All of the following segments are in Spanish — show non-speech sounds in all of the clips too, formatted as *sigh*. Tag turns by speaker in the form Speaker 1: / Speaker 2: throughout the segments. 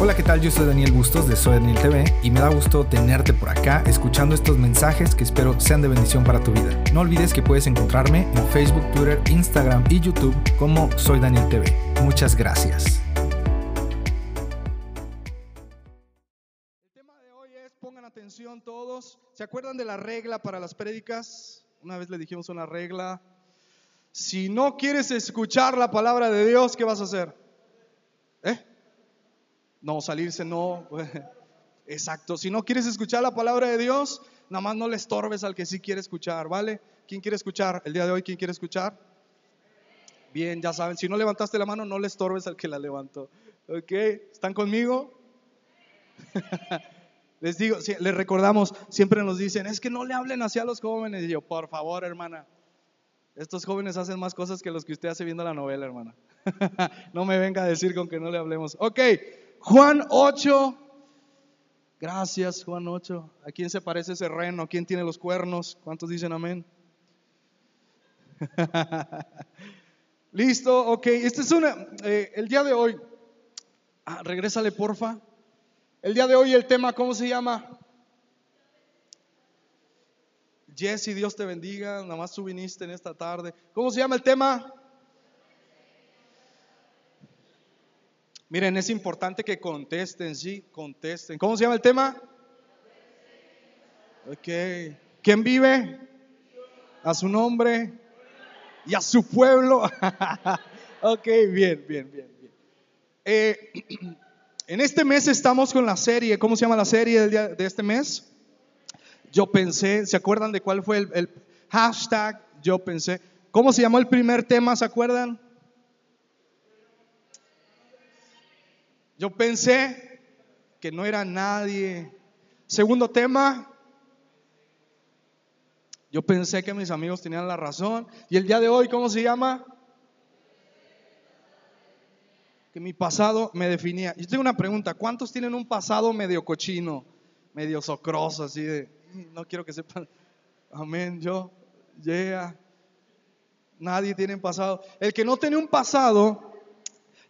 Speaker 1: Hola, ¿qué tal? Yo soy Daniel Bustos de Soy Daniel TV y me da gusto tenerte por acá escuchando estos mensajes que espero sean de bendición para tu vida. No olvides que puedes encontrarme en Facebook, Twitter, Instagram y YouTube como Soy Daniel TV. Muchas gracias.
Speaker 2: El tema de hoy es, pongan atención todos, ¿se acuerdan de la regla para las prédicas? Una vez le dijimos una regla, si no quieres escuchar la palabra de Dios, ¿qué vas a hacer? ¿Eh? No, salirse no. *laughs* Exacto, si no quieres escuchar la palabra de Dios, nada más no le estorbes al que sí quiere escuchar, ¿vale? ¿Quién quiere escuchar? El día de hoy, ¿quién quiere escuchar? Bien, ya saben, si no levantaste la mano, no le estorbes al que la levantó. ¿Ok? ¿Están conmigo? *laughs* Les digo, les recordamos, siempre nos dicen, es que no le hablen hacia los jóvenes. Y yo, por favor, hermana, estos jóvenes hacen más cosas que los que usted hace viendo la novela, hermana. *laughs* no me venga a decir con que no le hablemos. Ok, Juan 8. Gracias, Juan 8. ¿A quién se parece ese reno? ¿Quién tiene los cuernos? ¿Cuántos dicen amén? *laughs* Listo, ok. Este es una, eh, el día de hoy. Ah, regrésale, porfa. El día de hoy el tema, ¿cómo se llama? Jesse, Dios te bendiga. Nada más tú viniste en esta tarde. ¿Cómo se llama el tema? Miren, es importante que contesten, sí, contesten. ¿Cómo se llama el tema? Ok. ¿Quién vive? A su nombre y a su pueblo. *laughs* ok, bien, bien, bien, bien. Eh, *clears throat* en este mes estamos con la serie. ¿Cómo se llama la serie de este mes? Yo pensé, ¿se acuerdan de cuál fue el hashtag? Yo pensé. ¿Cómo se llamó el primer tema? ¿Se acuerdan? Yo pensé que no era nadie. Segundo tema, yo pensé que mis amigos tenían la razón. Y el día de hoy, ¿cómo se llama? Que mi pasado me definía. Yo tengo una pregunta, ¿cuántos tienen un pasado medio cochino, medio socroso, así de, no quiero que sepan, amén, yo, yeah. Nadie tiene un pasado. El que no tiene un pasado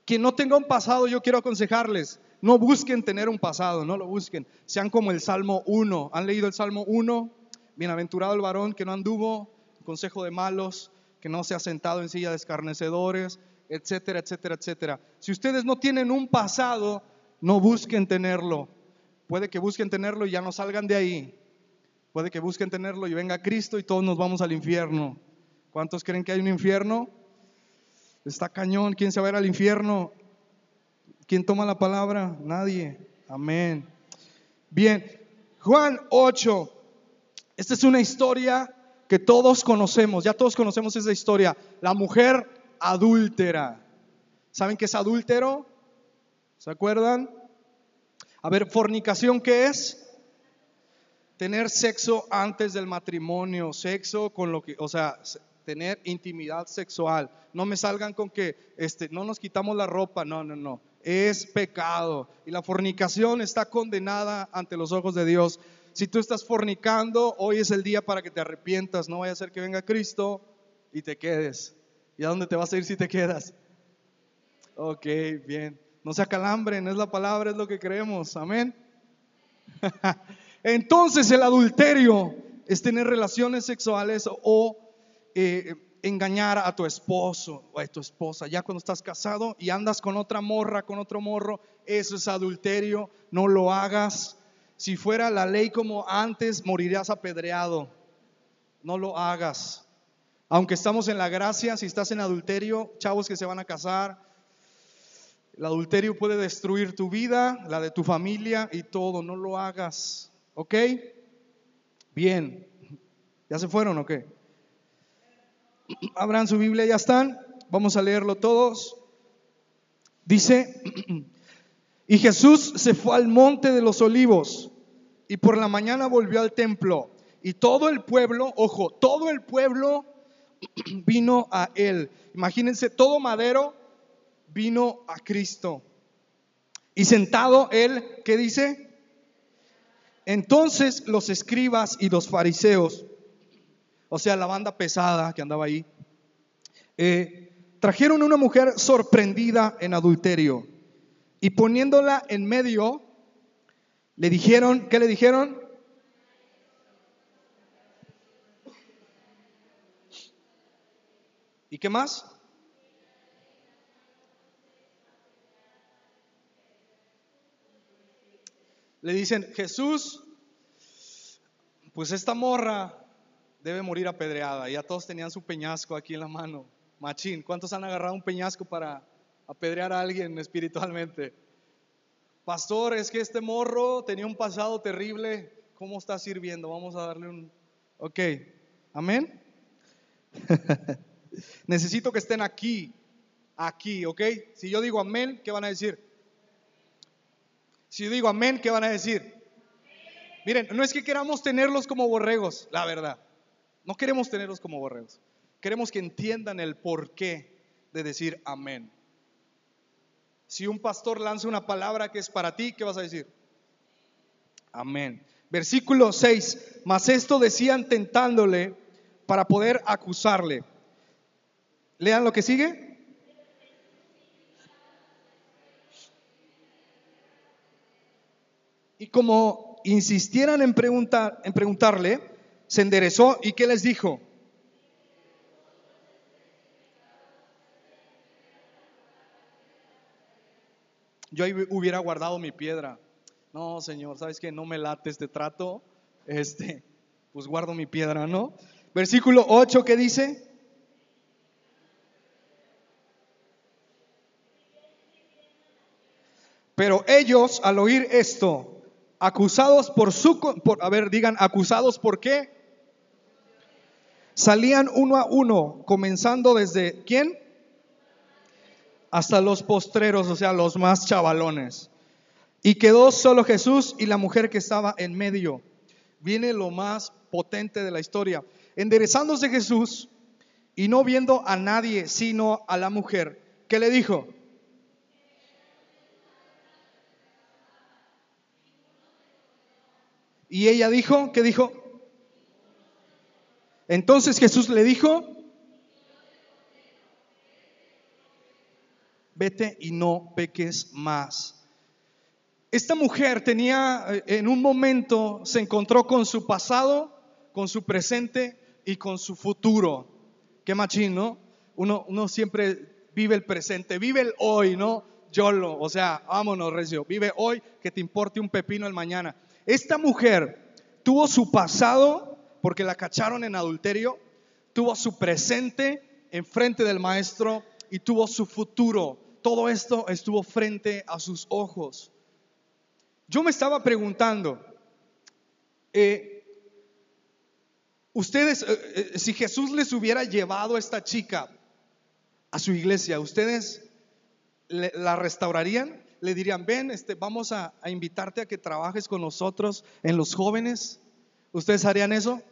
Speaker 2: quien no tenga un pasado, yo quiero aconsejarles, no busquen tener un pasado, no lo busquen. Sean como el Salmo 1. ¿Han leído el Salmo 1? Bienaventurado el varón que no anduvo consejo de malos, que no se ha sentado en silla de escarnecedores, etcétera, etcétera, etcétera. Si ustedes no tienen un pasado, no busquen tenerlo. Puede que busquen tenerlo y ya no salgan de ahí. Puede que busquen tenerlo y venga Cristo y todos nos vamos al infierno. ¿Cuántos creen que hay un infierno? Está cañón. ¿Quién se va a ir al infierno? ¿Quién toma la palabra? Nadie. Amén. Bien, Juan 8. Esta es una historia que todos conocemos. Ya todos conocemos esa historia. La mujer adúltera. ¿Saben qué es adúltero? ¿Se acuerdan? A ver, fornicación, ¿qué es? Tener sexo antes del matrimonio, sexo con lo que, o sea, tener intimidad sexual. No me salgan con que este, no nos quitamos la ropa, no, no, no. Es pecado y la fornicación está condenada ante los ojos de Dios. Si tú estás fornicando, hoy es el día para que te arrepientas. No vaya a ser que venga Cristo y te quedes. ¿Y a dónde te vas a ir si te quedas? Ok, bien. No se acalambren, es la palabra, es lo que creemos. Amén. *laughs* Entonces el adulterio es tener relaciones sexuales o eh, engañar a tu esposo o a tu esposa. Ya cuando estás casado y andas con otra morra, con otro morro, eso es adulterio, no lo hagas. Si fuera la ley como antes, morirías apedreado. No lo hagas. Aunque estamos en la gracia, si estás en adulterio, chavos que se van a casar, el adulterio puede destruir tu vida, la de tu familia y todo. No lo hagas. ¿Ok? Bien. ¿Ya se fueron o qué? Abran su Biblia, ya están. Vamos a leerlo todos. Dice, y Jesús se fue al monte de los olivos y por la mañana volvió al templo. Y todo el pueblo, ojo, todo el pueblo vino a él. Imagínense, todo madero vino a Cristo. Y sentado él, ¿qué dice? Entonces los escribas y los fariseos o sea, la banda pesada que andaba ahí, eh, trajeron una mujer sorprendida en adulterio. Y poniéndola en medio, le dijeron, ¿qué le dijeron? ¿Y qué más? Le dicen, Jesús, pues esta morra debe morir apedreada. Ya todos tenían su peñasco aquí en la mano. Machín, ¿cuántos han agarrado un peñasco para apedrear a alguien espiritualmente? Pastor, es que este morro tenía un pasado terrible. ¿Cómo está sirviendo? Vamos a darle un... Ok, amén. *laughs* Necesito que estén aquí, aquí, ¿ok? Si yo digo amén, ¿qué van a decir? Si yo digo amén, ¿qué van a decir? Miren, no es que queramos tenerlos como borregos, la verdad. No queremos tenerlos como borregos. Queremos que entiendan el porqué de decir amén. Si un pastor lanza una palabra que es para ti, ¿qué vas a decir? Amén. Versículo 6. Mas esto decían tentándole para poder acusarle. Lean lo que sigue. Y como insistieran en, preguntar, en preguntarle, se enderezó y ¿qué les dijo? Yo hubiera guardado mi piedra. No, Señor, ¿sabes que No me late este trato. Este, pues guardo mi piedra, ¿no? Versículo 8, ¿qué dice? Pero ellos, al oír esto, acusados por su, por, a ver, digan, acusados por qué? Salían uno a uno, comenzando desde, ¿quién? Hasta los postreros, o sea, los más chavalones. Y quedó solo Jesús y la mujer que estaba en medio. Viene lo más potente de la historia. Enderezándose Jesús y no viendo a nadie sino a la mujer, ¿qué le dijo? Y ella dijo, ¿qué dijo? Entonces Jesús le dijo, vete y no peques más. Esta mujer tenía, eh, en un momento, se encontró con su pasado, con su presente y con su futuro. Qué machín, ¿no? Uno, uno siempre vive el presente, vive el hoy, ¿no? Yolo, o sea, vámonos, Recio, vive hoy, que te importe un pepino el mañana. Esta mujer tuvo su pasado porque la cacharon en adulterio, tuvo su presente enfrente del maestro y tuvo su futuro. Todo esto estuvo frente a sus ojos. Yo me estaba preguntando, eh, ustedes, eh, eh, si Jesús les hubiera llevado a esta chica a su iglesia, ¿ustedes la restaurarían? le dirían, ven, este, vamos a, invitarte a que trabajes con nosotros en los jóvenes. ¿Ustedes harían eso?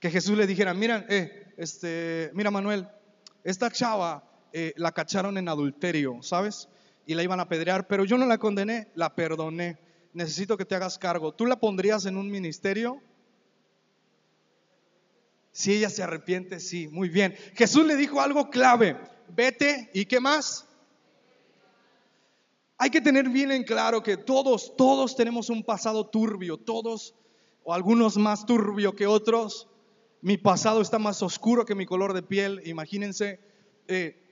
Speaker 2: Que Jesús le dijera, mira, eh, este, mira Manuel, esta chava eh, la cacharon en adulterio, ¿sabes? Y la iban a apedrear, pero yo no la condené, la perdoné. Necesito que te hagas cargo. ¿Tú la pondrías en un ministerio? Si ella se arrepiente, sí, muy bien. Jesús le dijo algo clave, vete y qué más. Hay que tener bien en claro que todos, todos tenemos un pasado turbio, todos, o algunos más turbio que otros. Mi pasado está más oscuro que mi color de piel, imagínense. Eh,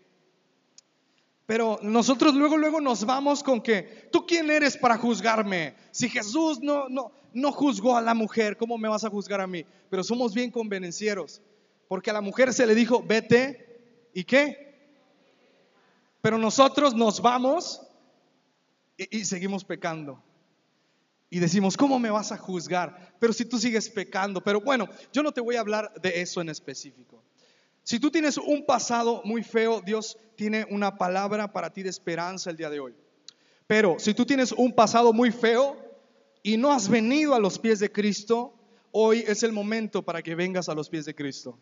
Speaker 2: pero nosotros luego, luego nos vamos con que, ¿tú quién eres para juzgarme? Si Jesús no, no, no juzgó a la mujer, ¿cómo me vas a juzgar a mí? Pero somos bien convenencieros, porque a la mujer se le dijo, vete, ¿y qué? Pero nosotros nos vamos y, seguimos pecando. Y decimos, ¿cómo me vas a juzgar? Pero si tú sigues pecando, pero bueno, yo no te voy a hablar de eso en específico. Si tú tienes un pasado muy feo, Dios tiene una palabra para ti de esperanza el día de hoy. Pero si tú tienes un pasado muy feo y no has venido a los pies de Cristo, hoy es el momento para que vengas a los pies de Cristo.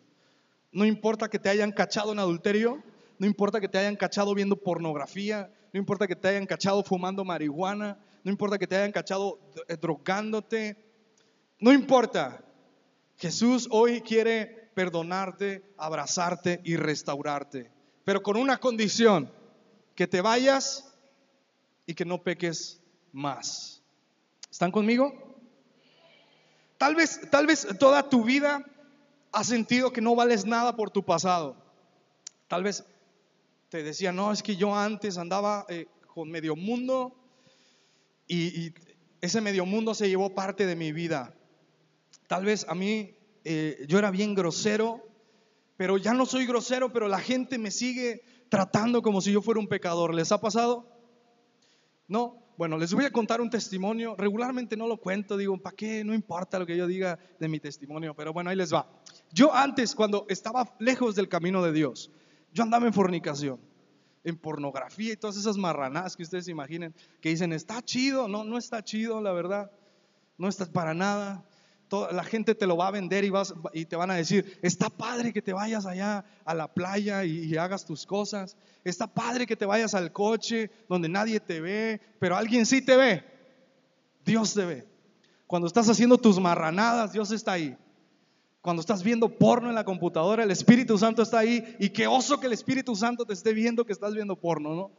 Speaker 2: No importa que te hayan cachado en adulterio, no importa que te hayan cachado viendo pornografía, no importa que te hayan cachado fumando marihuana, no importa que te hayan cachado eh, drogándote, no importa. Jesús hoy quiere perdonarte, abrazarte y restaurarte, pero con una condición, que te vayas y que no peques más. ¿Están conmigo? Tal vez, tal vez toda tu vida has sentido que no vales nada por tu pasado. Tal vez te decía, no, es que yo antes andaba eh, con medio mundo y, ese medio mundo se llevó parte de mi vida. Tal vez a mí eh, yo era bien grosero, pero ya no soy grosero, pero la gente me sigue tratando como si yo fuera un pecador. ¿Les ha pasado? No. Bueno, les voy a contar un testimonio. Regularmente no lo cuento, digo, ¿para qué? No importa lo que yo diga de mi testimonio, pero bueno, ahí les va. Yo antes, cuando estaba lejos del camino de Dios, yo andaba en fornicación, en pornografía y todas esas marranadas que ustedes imaginen, que dicen, está chido, no, no está chido, la verdad, no está para nada. Toda, la gente te lo va a vender y, vas, y te van a decir, está padre que te vayas allá a la playa y, y hagas tus cosas, está padre que te vayas al coche donde nadie te ve, pero alguien sí te ve, Dios te ve. Cuando estás haciendo tus marranadas, Dios está ahí. Cuando estás viendo porno en la computadora, el Espíritu Santo está ahí y qué oso que el Espíritu Santo te esté viendo que estás viendo porno, ¿no?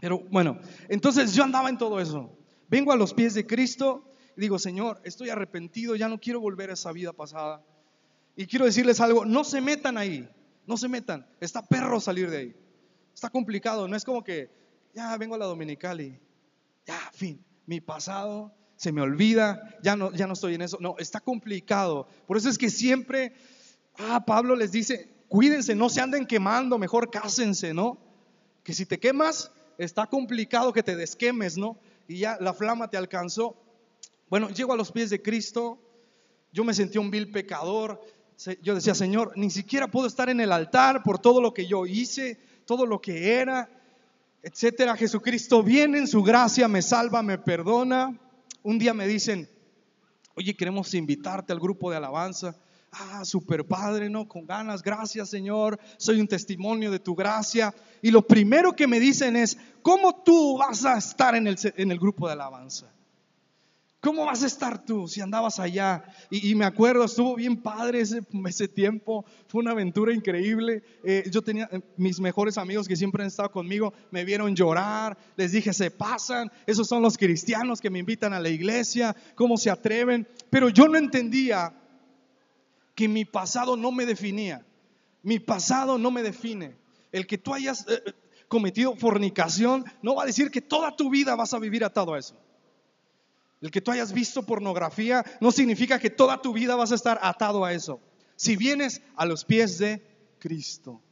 Speaker 2: Pero bueno, entonces yo andaba en todo eso. Vengo a los pies de Cristo y digo, Señor, estoy arrepentido, ya no quiero volver a esa vida pasada. Y quiero decirles algo, no se metan ahí, no se metan. Está perro salir de ahí. Está complicado, no es como que ya vengo a la dominical y ya, fin, mi pasado se me olvida, ya no, ya no estoy en eso. No, está complicado. Por eso es que siempre, ah, Pablo les dice, cuídense, no se anden quemando, mejor cásense, ¿no? Que si te quemas, está complicado que te desquemes, ¿no? Y ya la flama te alcanzó. Bueno, llego a los pies de Cristo, yo me sentí un vil pecador, yo decía, Señor, ni siquiera puedo estar en el altar por todo lo que yo hice, todo lo que era, etcétera. Jesucristo viene en su gracia, me salva, me perdona un día me dicen, oye, queremos invitarte al grupo de alabanza. Ah, super padre, ¿no? Con ganas, gracias Señor, soy un testimonio de tu gracia. Y lo primero que me dicen es, ¿cómo tú vas a estar en el, en el grupo de alabanza? ¿Cómo vas a estar tú si andabas allá? Y, me acuerdo, estuvo bien padre ese, tiempo, fue una aventura increíble. Eh, yo tenía eh, mis mejores amigos que siempre han estado conmigo, me vieron llorar, les dije, se pasan, esos son los cristianos que me invitan a la iglesia, ¿cómo se atreven? Pero yo no entendía que mi pasado no me definía, mi pasado no me define. El que tú hayas eh, cometido fornicación no va a decir que toda tu vida vas a vivir atado a eso. El que tú hayas visto pornografía no significa que toda tu vida vas a estar atado a eso. Si vienes a los pies de Cristo.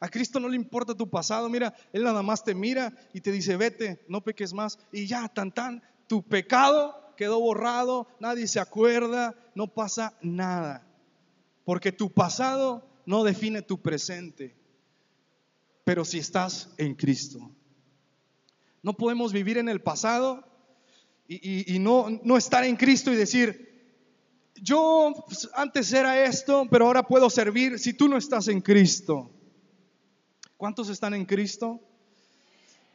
Speaker 2: A Cristo no le importa tu pasado, mira, Él nada más te mira y te dice, vete, no peques más. Y ya, tan tan, tu pecado quedó borrado, nadie se acuerda, no pasa nada. Porque tu pasado no define tu presente. Pero si estás en Cristo. No podemos vivir en el pasado y, no, estar en Cristo y decir, yo pues, antes era esto, pero ahora puedo servir si tú no estás en Cristo. ¿Cuántos están en Cristo?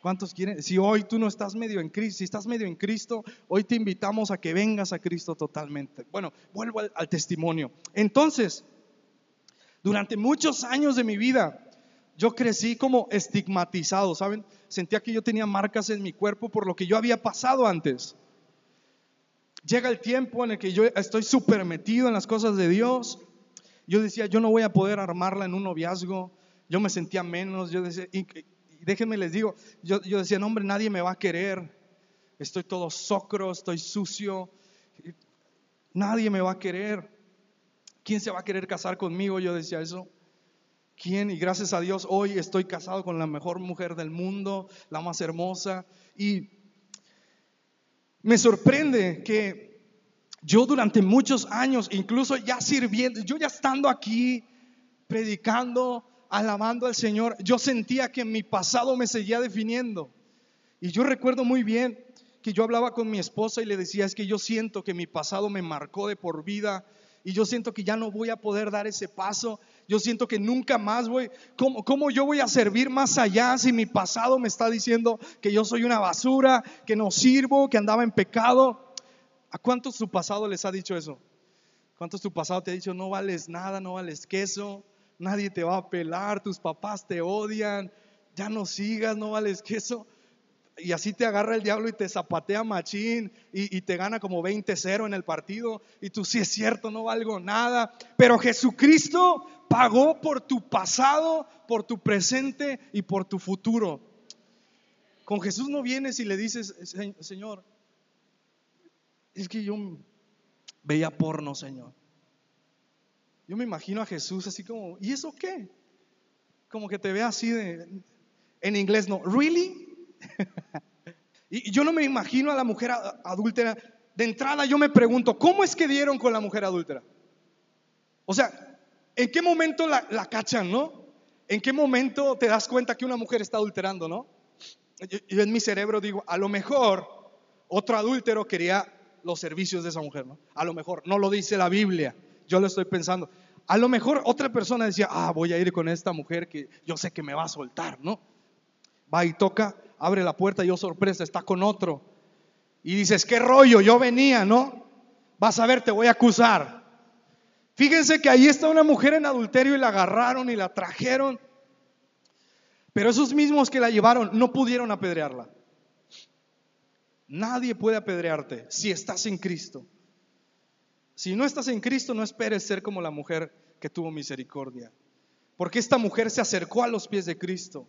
Speaker 2: ¿Cuántos quieren? Si hoy tú no estás medio en Cristo, si estás medio en Cristo, hoy te invitamos a que vengas a Cristo totalmente. Bueno, vuelvo al, al testimonio. Entonces, durante muchos años de mi vida, yo crecí como estigmatizado, ¿saben? Sentía que yo tenía marcas en mi cuerpo por lo que yo había pasado antes. Llega el tiempo en el que yo estoy súper metido en las cosas de Dios. Yo decía, yo no voy a poder armarla en un noviazgo. Yo me sentía menos. Yo decía, y, déjenme les digo, yo, yo decía, no hombre, nadie me va a querer. Estoy todo socro, estoy sucio. Nadie me va a querer. ¿Quién se va a querer casar conmigo? Yo decía eso. ¿Quién? Y gracias a Dios hoy estoy casado con la mejor mujer del mundo, la más hermosa. Y me sorprende que yo durante muchos años, incluso ya sirviendo, yo ya estando aquí, predicando, alabando al Señor, yo sentía que mi pasado me seguía definiendo. Y yo recuerdo muy bien que yo hablaba con mi esposa y le decía, es que yo siento que mi pasado me marcó de por vida y yo siento que ya no voy a poder dar ese paso. Yo siento que nunca más voy, ¿cómo, ¿cómo, yo voy a servir más allá si mi pasado me está diciendo que yo soy una basura, que no sirvo, que andaba en pecado? ¿A cuántos tu pasado les ha dicho eso? ¿Cuántos tu pasado te ha dicho no vales nada, no vales queso, nadie te va a pelar, tus papás te odian, ya no sigas, no vales queso? y así te agarra el diablo y te zapatea machín y, y te gana como 20-0 en el partido y tú sí es cierto, no valgo nada, pero Jesucristo pagó por tu pasado, por tu presente y por tu futuro. Con Jesús no vienes y le dices, Señor, es que yo veía porno, Señor. Yo me imagino a Jesús así como, ¿y eso qué? Como que te ve así de, en inglés no, ¿really? *laughs* y yo no me imagino a la mujer adúltera. De entrada yo me pregunto, ¿cómo es que dieron con la mujer adúltera? O sea, ¿en qué momento la, cachan, no? ¿En qué momento te das cuenta que una mujer está adulterando, no? Yo, en mi cerebro digo, a lo mejor otro adúltero quería los servicios de esa mujer, ¿no? A lo mejor, no lo dice la Biblia, yo lo estoy pensando. A lo mejor otra persona decía, ah, voy a ir con esta mujer que yo sé que me va a soltar, ¿no? Va y toca, abre la puerta y yo sorpresa, está con otro. Y dices, qué rollo, yo venía, ¿no? Vas a ver, te voy a acusar. Fíjense que ahí está una mujer en adulterio y la agarraron y la trajeron. Pero esos mismos que la llevaron no pudieron apedrearla. Nadie puede apedrearte si estás en Cristo. Si no estás en Cristo, no esperes ser como la mujer que tuvo misericordia. Porque esta mujer se acercó a los pies de Cristo.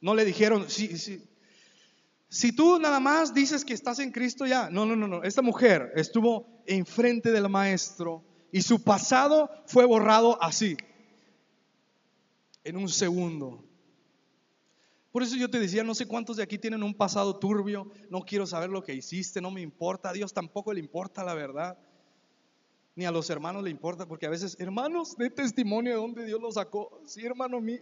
Speaker 2: No le dijeron, si, si, si tú nada más dices que estás en Cristo ya. No, no, no, no. Esta mujer estuvo enfrente del maestro y su pasado fue borrado así en un segundo. Por eso yo te decía, no sé cuántos de aquí tienen un pasado turbio, no quiero saber lo que hiciste, no me importa, a Dios tampoco le importa la verdad, ni a los hermanos le importa, porque a veces, hermanos, de testimonio de dónde Dios los sacó. Sí, hermano, mí,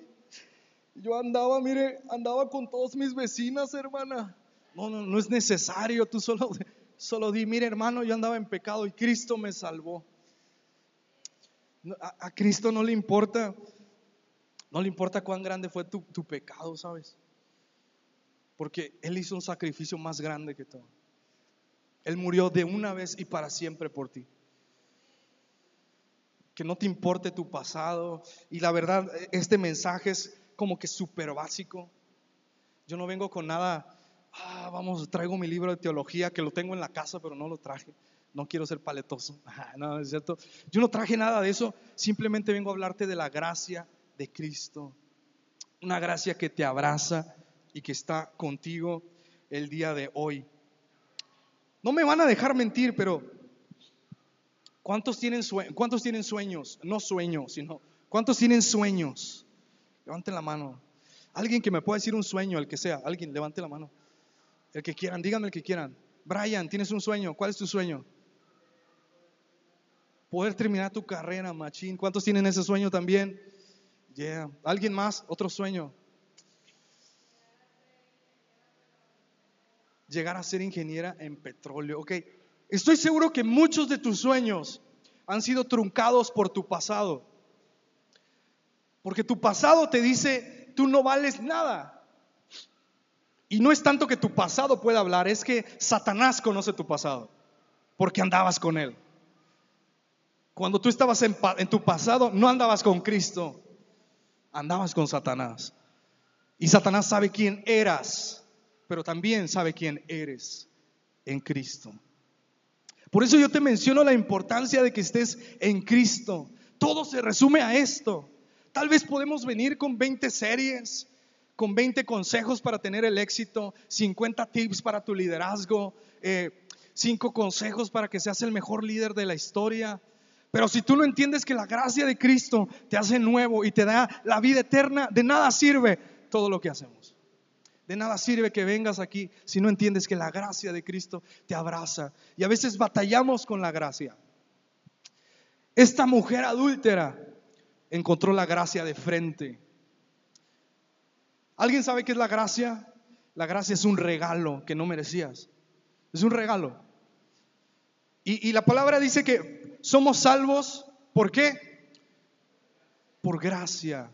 Speaker 2: yo andaba, mire, andaba con todas mis vecinas, hermana. No, no, no es necesario, tú solo, *laughs* solo di, mire, hermano, yo andaba en pecado y Cristo me salvó. a Cristo no le importa no le importa cuán grande fue tu, pecado, ¿sabes? Porque Él hizo un sacrificio más grande que todo. Él murió de una vez y para siempre por ti. Que no te importe tu pasado. Y la verdad, este mensaje es como que súper básico. Yo no vengo con nada, ah, vamos, traigo mi libro de teología que lo tengo en la casa, pero no lo traje. No quiero ser paletoso. *laughs* no, es cierto. Yo no traje nada de eso. Simplemente vengo a hablarte de la gracia de Cristo. Una gracia que te abraza y que está contigo el día de hoy. No me van a dejar mentir, pero ¿cuántos tienen, ¿cuántos tienen sueños? No sueños, sino ¿cuántos tienen sueños? Levanten la mano. Alguien que me pueda decir un sueño, el que sea. Alguien, levante la mano. El que quieran, díganme el que quieran. Brian, tienes un sueño. ¿Cuál es tu sueño? Poder terminar tu carrera, machín. ¿Cuántos tienen ese sueño también? Yeah. ¿Alguien más? ¿Otro sueño? Llegar a ser ingeniera en petróleo. Ok. Estoy seguro que muchos de tus sueños han sido truncados por tu pasado. Porque tu pasado te dice, tú no vales nada. Y no es tanto que tu pasado pueda hablar, es que Satanás conoce tu pasado, porque andabas con él. Cuando tú estabas en, en tu pasado, no andabas con Cristo, andabas con Satanás. Y Satanás sabe quién eras, pero también sabe quién eres en Cristo. Por eso yo te menciono la importancia de que estés en Cristo. Todo se resume a esto. Tal vez podemos venir con 20 series, con 20 consejos para tener el éxito, 50 tips para tu liderazgo, 5 eh, consejos para que seas el mejor líder de la historia. Pero si tú no entiendes que la gracia de Cristo te hace nuevo y te da la vida eterna, de nada sirve todo lo que hacemos. De nada sirve que vengas aquí si no entiendes que la gracia de Cristo te abraza. Y a veces batallamos con la gracia. Esta mujer adúltera encontró la gracia de frente. ¿Alguien sabe qué es la gracia? La gracia es un regalo que no merecías. Es un regalo. Y, y la palabra dice que somos salvos, ¿por qué? Por gracia.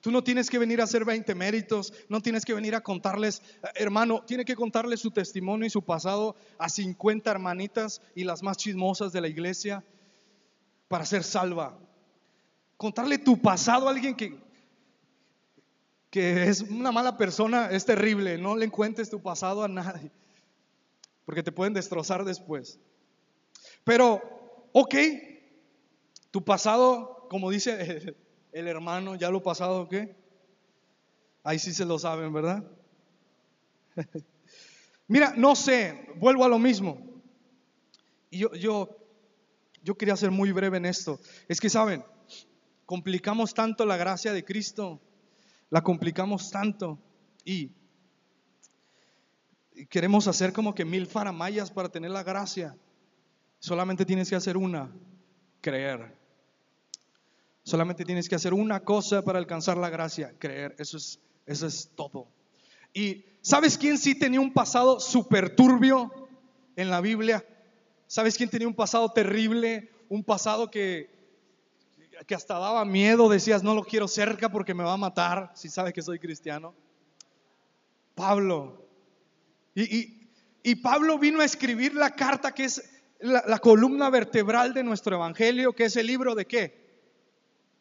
Speaker 2: Tú no tienes que venir a hacer 20 méritos, no tienes que venir a contarles, eh, hermano, tiene que contarles su testimonio y su pasado a 50 hermanitas y las más chismosas de la iglesia para ser salva. Contarle tu pasado a alguien que, que es una mala persona, es terrible. No le cuentes tu pasado a nadie, porque te pueden destrozar después. Pero, ok, tu pasado, como dice *laughs* el, hermano, ya lo pasado, ¿qué? Ahí sí se lo saben, ¿verdad? *laughs* Mira, no sé, vuelvo a lo mismo. Y yo, yo, yo quería ser muy breve en esto. Es que, ¿saben? Complicamos tanto la gracia de Cristo, la complicamos tanto y queremos hacer como que mil faramayas para tener la gracia. Solamente tienes que hacer una, creer. Solamente tienes que hacer una cosa para alcanzar la gracia, creer. Eso es, eso es todo. Y ¿sabes quién sí tenía un pasado súper turbio en la Biblia? ¿Sabes quién tenía un pasado terrible? Un pasado que, que hasta daba miedo, decías, no lo quiero cerca porque me va a matar, si sabe que soy cristiano. Pablo. Y, y Pablo vino a escribir la carta que es la, columna vertebral de nuestro evangelio, que es el libro de qué?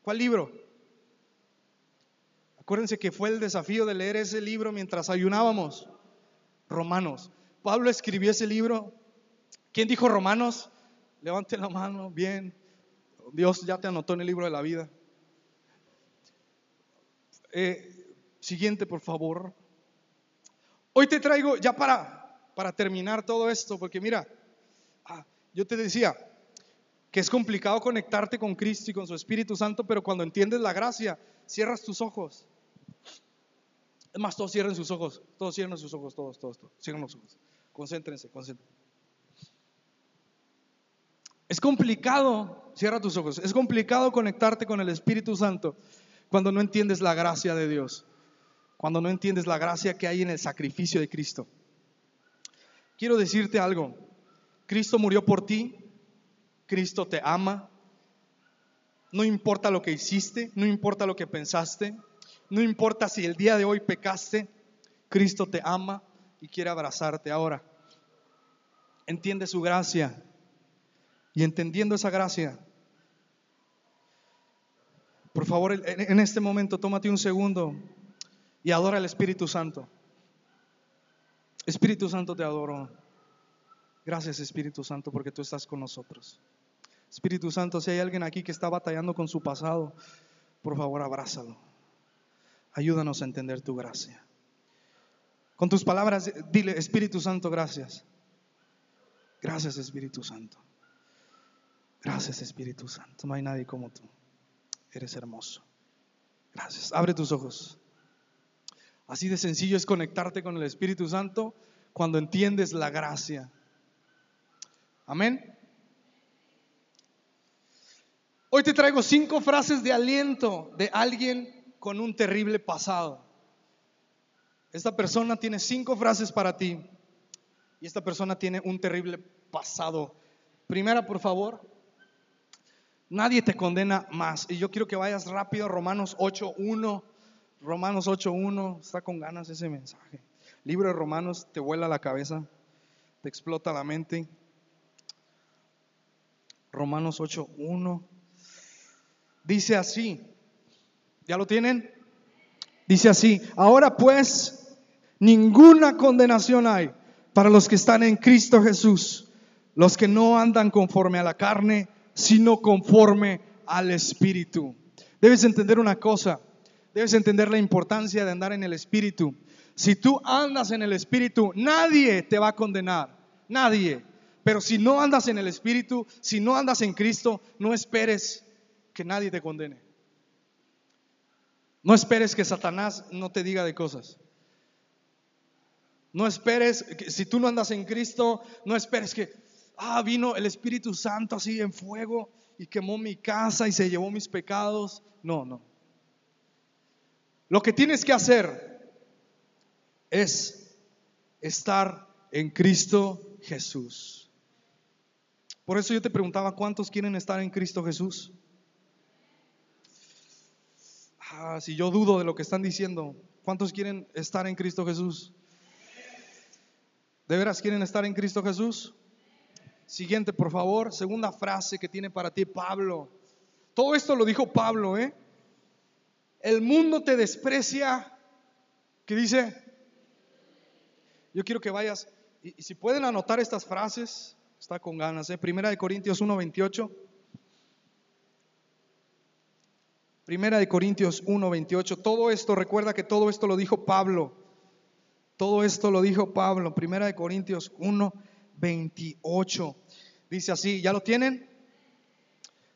Speaker 2: ¿Cuál libro? Acuérdense que fue el desafío de leer ese libro mientras ayunábamos. Romanos. Pablo escribió ese libro. ¿Quién dijo Romanos? Levante la mano, bien. Dios ya te anotó en el libro de la vida. Eh, siguiente, por favor. Hoy te traigo, ya para, para terminar todo esto, porque mira, Ah, yo te decía que es complicado conectarte con Cristo y con su Espíritu Santo, pero cuando entiendes la gracia, cierras tus ojos. Es más, todos cierren sus ojos, todos cierren sus ojos, todos, todos, todos, cierren los ojos. Concéntrense, concéntrense. Es complicado, cierra tus ojos, es complicado conectarte con el Espíritu Santo cuando no entiendes la gracia de Dios, cuando no entiendes la gracia que hay en el sacrificio de Cristo. Quiero decirte algo, Cristo murió por ti, Cristo te ama, no importa lo que hiciste, no importa lo que pensaste, no importa si el día de hoy pecaste, Cristo te ama y quiere abrazarte ahora. Entiende su gracia y entendiendo esa gracia, por favor, en este momento tómate un segundo y adora al Espíritu Santo. Espíritu Santo te adoro. Gracias Espíritu Santo porque tú estás con nosotros. Espíritu Santo, si hay alguien aquí que está batallando con su pasado, por favor abrázalo. Ayúdanos a entender tu gracia. Con tus palabras, dile, Espíritu Santo, gracias. Gracias Espíritu Santo. Gracias Espíritu Santo. No hay nadie como tú. Eres hermoso. Gracias. Abre tus ojos. Así de sencillo es conectarte con el Espíritu Santo cuando entiendes la gracia Amén. Hoy te traigo cinco frases de aliento de alguien con un terrible pasado. Esta persona tiene cinco frases para ti y esta persona tiene un terrible pasado. Primera, por favor, nadie te condena más. Y yo quiero que vayas rápido, Romanos 8.1. Romanos 8.1, está con ganas ese mensaje. Libro de Romanos te vuela la cabeza, te explota la mente. Romanos 8.1. Dice así, ¿ya lo tienen? Dice así, ahora pues ninguna condenación hay para los que están en Cristo Jesús, los que no andan conforme a la carne, sino conforme al Espíritu. Debes entender una cosa, debes entender la importancia de andar en el Espíritu. Si tú andas en el Espíritu, nadie te va a condenar, nadie. Pero si no andas en el Espíritu, si no andas en Cristo, no esperes que nadie te condene. No esperes que Satanás no te diga de cosas. No esperes, que, si tú no andas en Cristo, no esperes que, ah, vino el Espíritu Santo así en fuego y quemó mi casa y se llevó mis pecados. No, no. Lo que tienes que hacer es estar en Cristo Jesús. Por eso yo te preguntaba, ¿cuántos quieren estar en Cristo Jesús? Ah, si yo dudo de lo que están diciendo, ¿cuántos quieren estar en Cristo Jesús? ¿De veras quieren estar en Cristo Jesús? Siguiente, por favor, segunda frase que tiene para ti Pablo. Todo esto lo dijo Pablo, ¿eh? El mundo te desprecia ¿Qué dice? Yo quiero que vayas, y, y si pueden anotar estas frases, está con ganas, ¿eh? Primera de Corintios 1.28. Primera de Corintios 1.28. Todo esto, recuerda que todo esto lo dijo Pablo. Todo esto lo dijo Pablo. Primera de Corintios 1.28. Dice así, ¿ya lo tienen?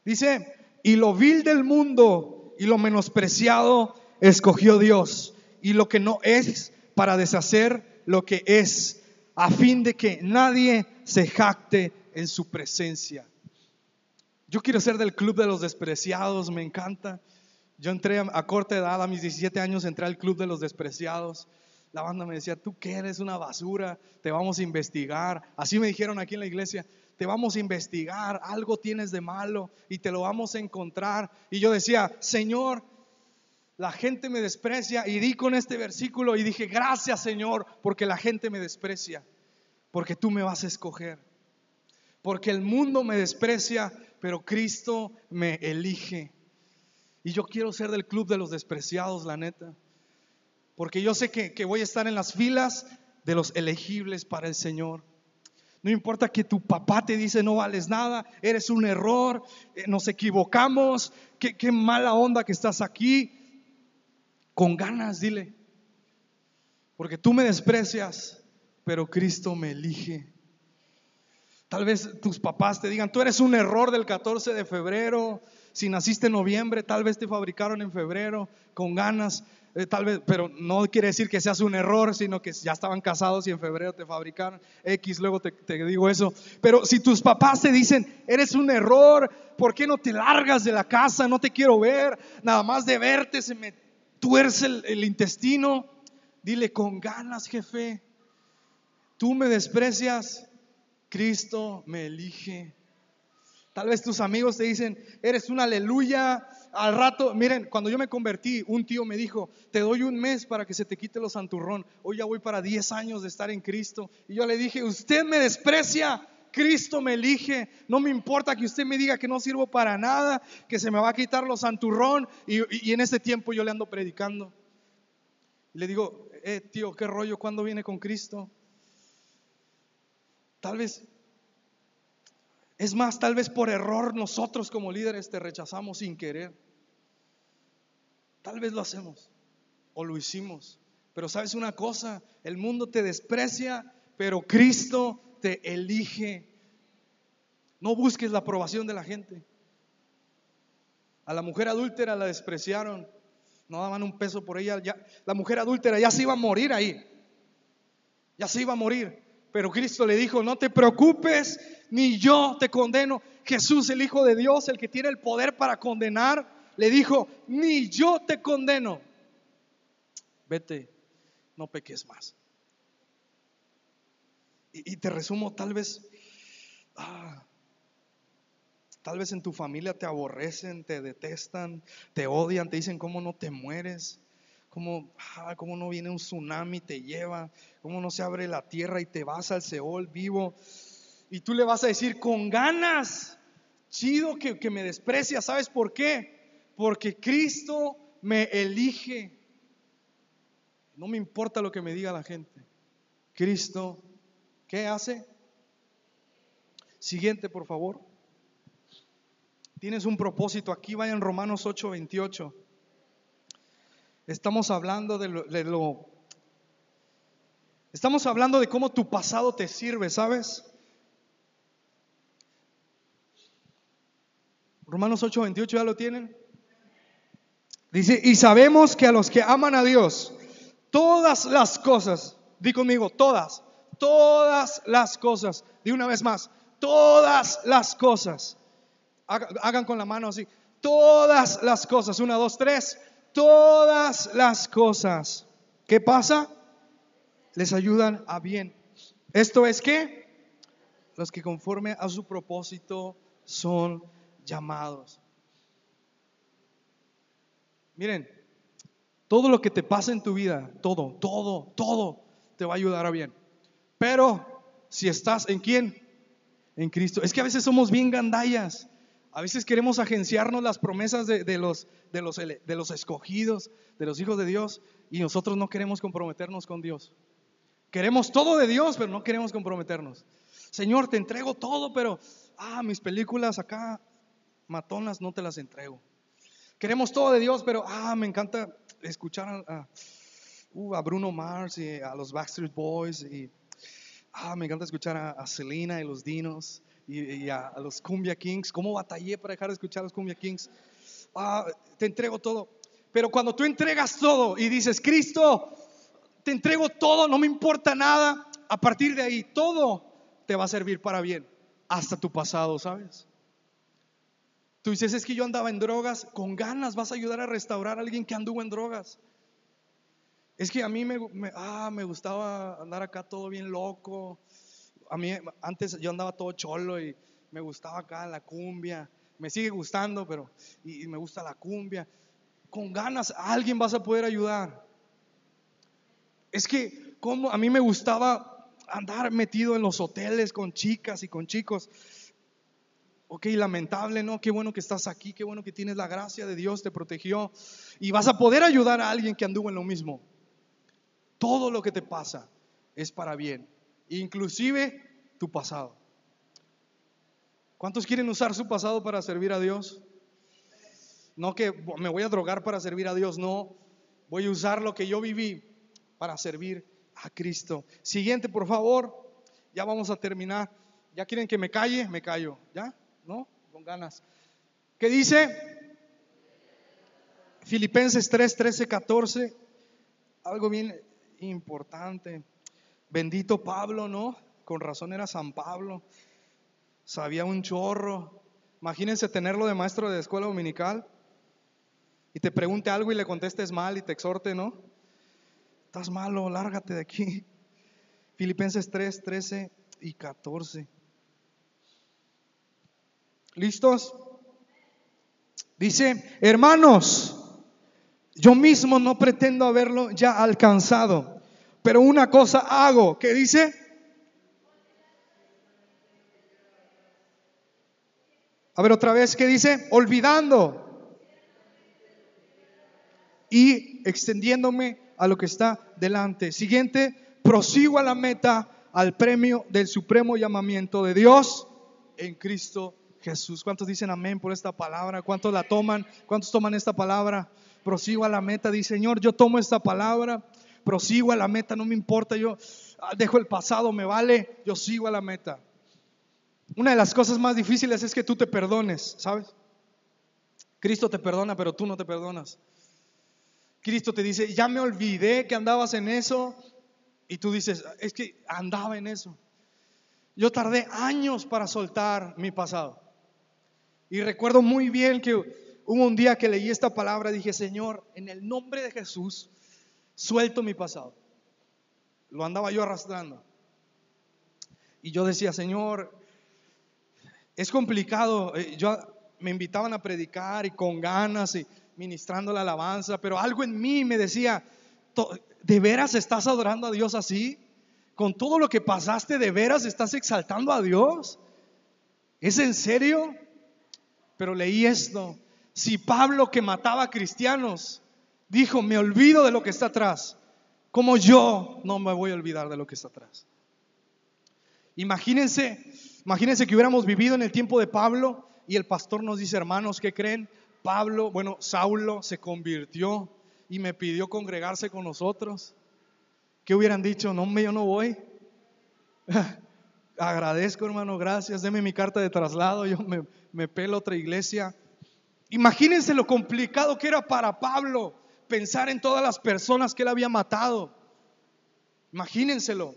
Speaker 2: Dice, y lo vil del mundo y lo menospreciado escogió Dios. Y lo que no es para deshacer lo que es, a fin de que nadie se jacte en su presencia. Yo quiero ser del club de los despreciados, me encanta. Yo entré a, corta edad, a mis 17 años, entré al club de los despreciados. La banda me decía, tú que eres una basura, te vamos a investigar. Así me dijeron aquí en la iglesia, te vamos a investigar, algo tienes de malo y te lo vamos a encontrar. Y yo decía, Señor, la gente me desprecia. Y di con este versículo y dije, gracias Señor, porque la gente me desprecia, porque tú me vas a escoger. Porque el mundo me desprecia, pero Cristo me elige. Y yo quiero ser del club de los despreciados, la neta. Porque yo sé que, voy a estar en las filas de los elegibles para el Señor. No importa que tu papá te dice no vales nada, eres un error, eh, nos equivocamos, qué, qué mala onda que estás aquí. Con ganas, dile. Porque tú me desprecias, pero Cristo me elige. Tal vez tus papás te digan, tú eres un error del 14 de febrero, si naciste en noviembre, tal vez te fabricaron en febrero con ganas, eh, tal vez, pero no quiere decir que seas un error, sino que ya estaban casados y en febrero te fabricaron X, luego te, digo eso. Pero si tus papás te dicen, eres un error, ¿por qué no te largas de la casa? No te quiero ver, nada más de verte se me tuerce el intestino. Dile con ganas, jefe, tú me desprecias, Cristo me elige. Tal vez tus amigos te dicen, eres un aleluya. Al rato, miren, cuando yo me convertí, un tío me dijo, te doy un mes para que se te quite los santurrón. Hoy ya voy para 10 años de estar en Cristo. Y yo le dije, usted me desprecia, Cristo me elige. No me importa que usted me diga que no sirvo para nada, que se me va a quitar los santurrón. Y, en ese tiempo yo le ando predicando. le digo, eh, tío, ¿qué rollo? ¿Cuándo viene con Cristo? Tal vez es más, tal vez por error nosotros como líderes te rechazamos sin querer. Tal vez lo hacemos o lo hicimos. Pero sabes una cosa, el mundo te desprecia, pero Cristo te elige. No busques la aprobación de la gente. A la mujer adúltera la despreciaron. No daban un peso por ella. Ya, la mujer adúltera ya se iba a morir ahí. Ya se iba a morir. Pero Cristo le dijo, no te preocupes, ni yo te condeno. Jesús, el Hijo de Dios, el que tiene el poder para condenar, le dijo, ni yo te condeno. Vete, no peques más. Y, te resumo, tal vez, ah, tal vez en tu familia te aborrecen, te detestan, te odian, te dicen, ¿cómo no te mueres? ¿Cómo, ah, cómo no viene un tsunami, te lleva? ¿Cómo no se abre la tierra y te vas al Seol vivo? Y tú le vas a decir con ganas, chido que, me desprecia. ¿Sabes por qué? Porque Cristo me elige. No me importa lo que me diga la gente. Cristo, ¿qué hace? Siguiente, por favor. Tienes un propósito. Aquí vaya en Romanos 8, 28. Estamos hablando de lo, de lo, Estamos hablando de cómo tu pasado te sirve, ¿sabes? Romanos 8:28 ya lo tienen. Dice, y sabemos que a los que aman a Dios, todas las cosas, di conmigo, todas, todas las cosas, di una vez más, todas las cosas, hagan con la mano así, todas las cosas, una, dos, tres, todas las cosas. ¿Qué pasa? Les ayudan a bien. Esto es que los que conforme a su propósito son llamados. Miren, todo lo que te pasa en tu vida, todo, todo, todo te va a ayudar a bien. Pero si estás en quién? En Cristo. Es que a veces somos bien gandallas. A veces queremos agenciarnos las promesas de, de los, de, los, de los escogidos, de los hijos de Dios, y nosotros no queremos comprometernos con Dios. Queremos todo de Dios, pero no queremos comprometernos. Señor, te entrego todo, pero, ah, mis películas acá, matonas, no te las entrego. Queremos todo de Dios, pero, ah, me encanta escuchar a, uh, Bruno Mars y a los Backstreet Boys y, ah, me encanta escuchar a, Selena y los Dinos y, a los Cumbia Kings. ¿Cómo batallé para dejar de escuchar a los Cumbia Kings? Ah, te entrego todo. Pero cuando tú entregas todo y dices, Cristo, te entrego todo, no me importa nada, a partir de ahí todo te va a servir para bien, hasta tu pasado, ¿sabes? Tú dices, es que yo andaba en drogas, con ganas vas a ayudar a restaurar a alguien que anduvo en drogas. Es que a mí me, me- ah, me gustaba andar acá todo bien loco. A mí antes yo andaba todo cholo y me gustaba acá la cumbia. Me sigue gustando, pero y, y me gusta la cumbia. Con ganas a alguien vas a poder ayudar. Es que como a mí me gustaba andar metido en los hoteles con chicas y con chicos. Ok, lamentable, ¿no? Qué bueno que estás aquí, qué bueno que tienes la gracia de Dios, te protegió y vas a poder ayudar a alguien que anduvo en lo mismo. Todo lo que te pasa es para bien, inclusive tu pasado. ¿Cuántos quieren usar su pasado para servir a Dios? No que me voy a drogar para servir a Dios, no. Voy a usar lo que yo viví para servir a Cristo. Siguiente, por favor. Ya vamos a terminar. ¿Ya quieren que me calle? Me callo. ¿Ya? ¿No? Con ganas. ¿Qué dice? Filipenses 3, 13, 14. Algo bien importante. Bendito Pablo, ¿no? Con razón era San Pablo. Sabía un chorro. Imagínense tenerlo de maestro de escuela dominical y te pregunte algo y le contestes mal y te exhorte, ¿no? Estás malo, lárgate de aquí. Filipenses 3, 13 y 14. ¿Listos? Dice, hermanos, yo mismo no pretendo haberlo ya alcanzado, pero una cosa hago, ¿qué dice? A ver otra vez, ¿qué dice? Olvidando y extendiéndome a lo que está delante. Siguiente, prosigo a la meta, al premio del supremo llamamiento de Dios en Cristo Jesús. ¿Cuántos dicen amén por esta palabra? ¿Cuántos la toman? ¿Cuántos toman esta palabra? Prosigo a la meta, dice Señor, yo tomo esta palabra, prosigo a la meta, no me importa, yo ah, dejo el pasado, me vale, yo sigo a la meta. Una de las cosas más difíciles es que tú te perdones, ¿sabes? Cristo te perdona, pero tú no te perdonas. Cristo te dice, ya me olvidé que andabas en eso. Y tú dices, es que andaba en eso. Yo tardé años para soltar mi pasado. Y recuerdo muy bien que hubo un día que leí esta palabra, dije, Señor, en el nombre de Jesús, suelto mi pasado. Lo andaba yo arrastrando. Y yo decía, Señor, es complicado. Eh, Yo me invitaban a predicar y con ganas y ministrando la alabanza, pero algo en mí me decía, "To- ¿de veras estás adorando a Dios así? Con todo lo que pasaste, ¿de veras estás exaltando a Dios? ¿Es en serio? Pero leí esto. Si Pablo que mataba a cristianos dijo, me olvido de lo que está atrás, como yo no me voy a olvidar de lo que está atrás. Imagínense, imagínense que hubiéramos vivido en el tiempo de Pablo y el pastor nos dice, hermanos, ¿qué creen? Pablo, bueno, Saulo se convirtió y me pidió congregarse con nosotros. ¿Qué hubieran dicho? No, hombre, yo no voy. *laughs* Agradezco, hermano, gracias. Deme mi carta de traslado, yo me, me pelo a otra iglesia. Imagínense lo complicado que era para Pablo pensar en todas las personas que él había matado. Imagínenselo.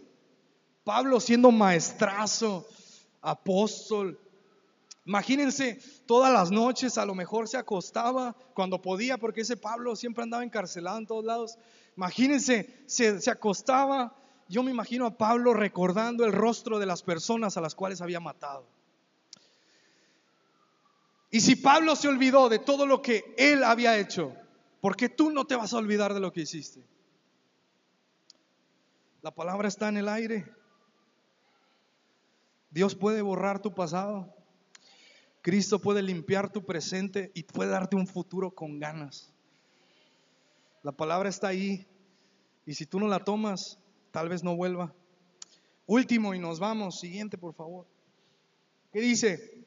Speaker 2: Pablo siendo maestrazo, apóstol. Imagínense todas las noches, a lo mejor se acostaba cuando podía, porque ese Pablo siempre andaba encarcelado en todos lados. Imagínense, se, se acostaba. Yo me imagino a Pablo recordando el rostro de las personas a las cuales había matado. Y si Pablo se olvidó de todo lo que él había hecho, ¿por qué tú no te vas a olvidar de lo que hiciste? La palabra está en el aire. Dios puede borrar tu pasado. Cristo puede limpiar tu presente y puede darte un futuro con ganas. La palabra está ahí y si tú no la tomas, tal vez no vuelva. Último y nos vamos. Siguiente, por favor. ¿Qué dice?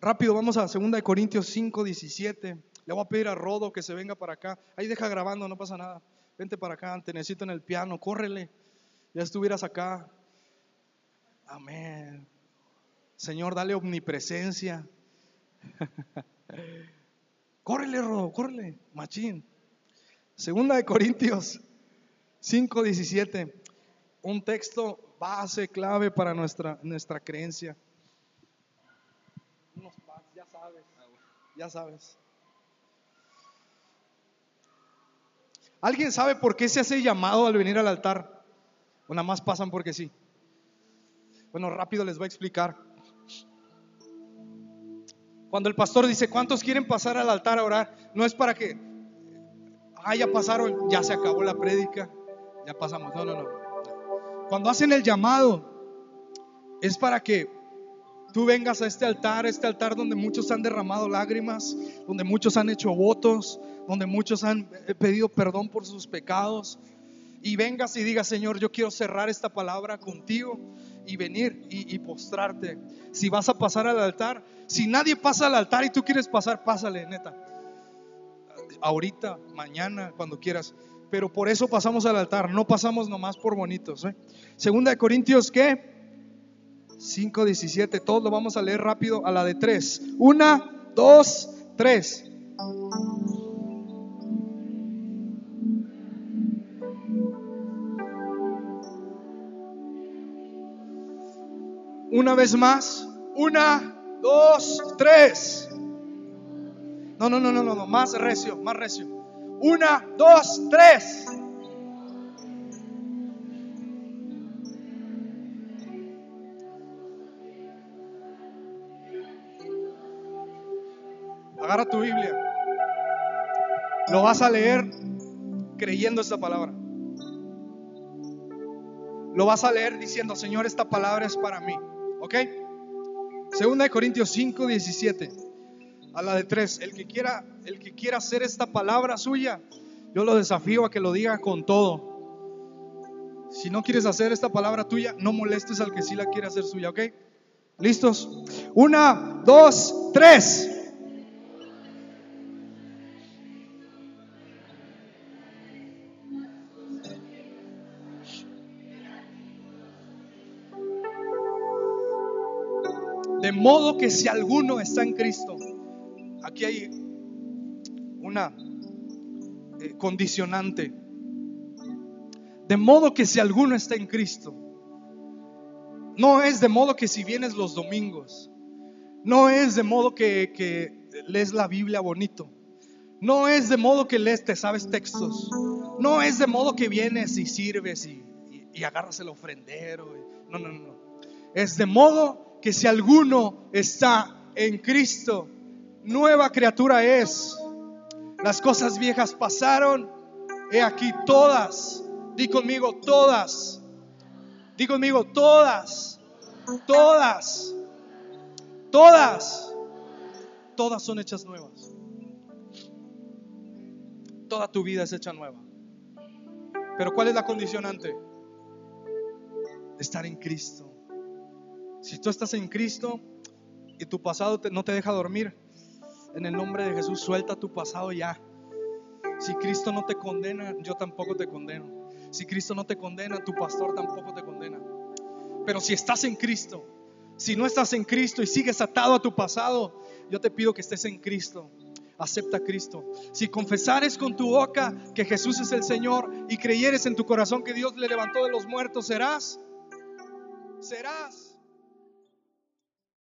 Speaker 2: Rápido, vamos a 2 Corintios 5, 17. Le voy a pedir a Rodo que se venga para acá. Ahí deja grabando, no pasa nada. Vente para acá, te necesito en el piano, córrele. Ya estuvieras acá. Amén. Señor, dale omnipresencia. *laughs* córrele, Rodo, córrele, machín. Segunda de Corintios 5, 17. Un texto base, clave para nuestra, nuestra creencia. ya sabes, ya sabes. ¿Alguien sabe por qué se hace llamado al venir al altar? O nada más pasan porque sí. Bueno, rápido les voy a explicar. Cuando el pastor dice, ¿cuántos quieren pasar al altar a orar? No es para que, ah, ya pasaron, ya se acabó la prédica, ya pasamos. No, no, no. Cuando hacen el llamado, es para que tú vengas a este altar, este altar donde muchos han derramado lágrimas, donde muchos han hecho votos, donde muchos han eh, pedido perdón por sus pecados. Y vengas y digas, Señor, yo quiero cerrar esta palabra contigo y venir y, postrarte. Si vas a pasar al altar, si nadie pasa al altar y tú quieres pasar, pásale, neta. Ahorita, mañana, cuando quieras. Pero por eso pasamos al altar, no pasamos nomás por bonitos. ¿eh? Segunda de Corintios, ¿qué? 5.17, todos lo vamos a leer rápido a la de 3. Una, dos, tres. Una vez más. Una, dos, tres. No, no, no, no, no, más recio, más recio. Una, dos, tres. Agarra tu Biblia. Lo vas a leer creyendo esta palabra. Lo vas a leer diciendo, Señor, esta palabra es para mí. ¿Ok? Segunda de Corintios 5, 17. A la de 3. El que quiera, el que quiera hacer esta palabra suya, yo lo desafío a que lo diga con todo. Si no quieres hacer esta palabra tuya, no molestes al que sí la quiere hacer suya, ¿ok? ¿Listos? Una, dos, tres. Modo que si alguno está en Cristo, aquí hay una eh, condicionante. De modo que si alguno está en Cristo, no es de modo que si vienes los domingos, no es de modo que, lees la Biblia bonito, no es de modo que lees, te sabes textos, no es de modo que vienes y sirves y, y agarras el ofrendero. No, no, no. Es de modo que si alguno está en Cristo, nueva criatura es. Las cosas viejas pasaron, he aquí todas. Di conmigo todas. Di conmigo todas. Todas. Todas. Todas son hechas nuevas. Toda tu vida es hecha nueva. Pero ¿cuál es la condicionante? Estar en Cristo. Si tú estás en Cristo y tu pasado no te deja dormir, en el nombre de Jesús suelta tu pasado ya. Si Cristo no te condena, yo tampoco te condeno. Si Cristo no te condena, tu pastor tampoco te condena. Pero si estás en Cristo, si no estás en Cristo y sigues atado a tu pasado, yo te pido que estés en Cristo. Acepta a Cristo. Si confesares con tu boca que Jesús es el Señor y creyeres en tu corazón que Dios le levantó de los muertos, serás, serás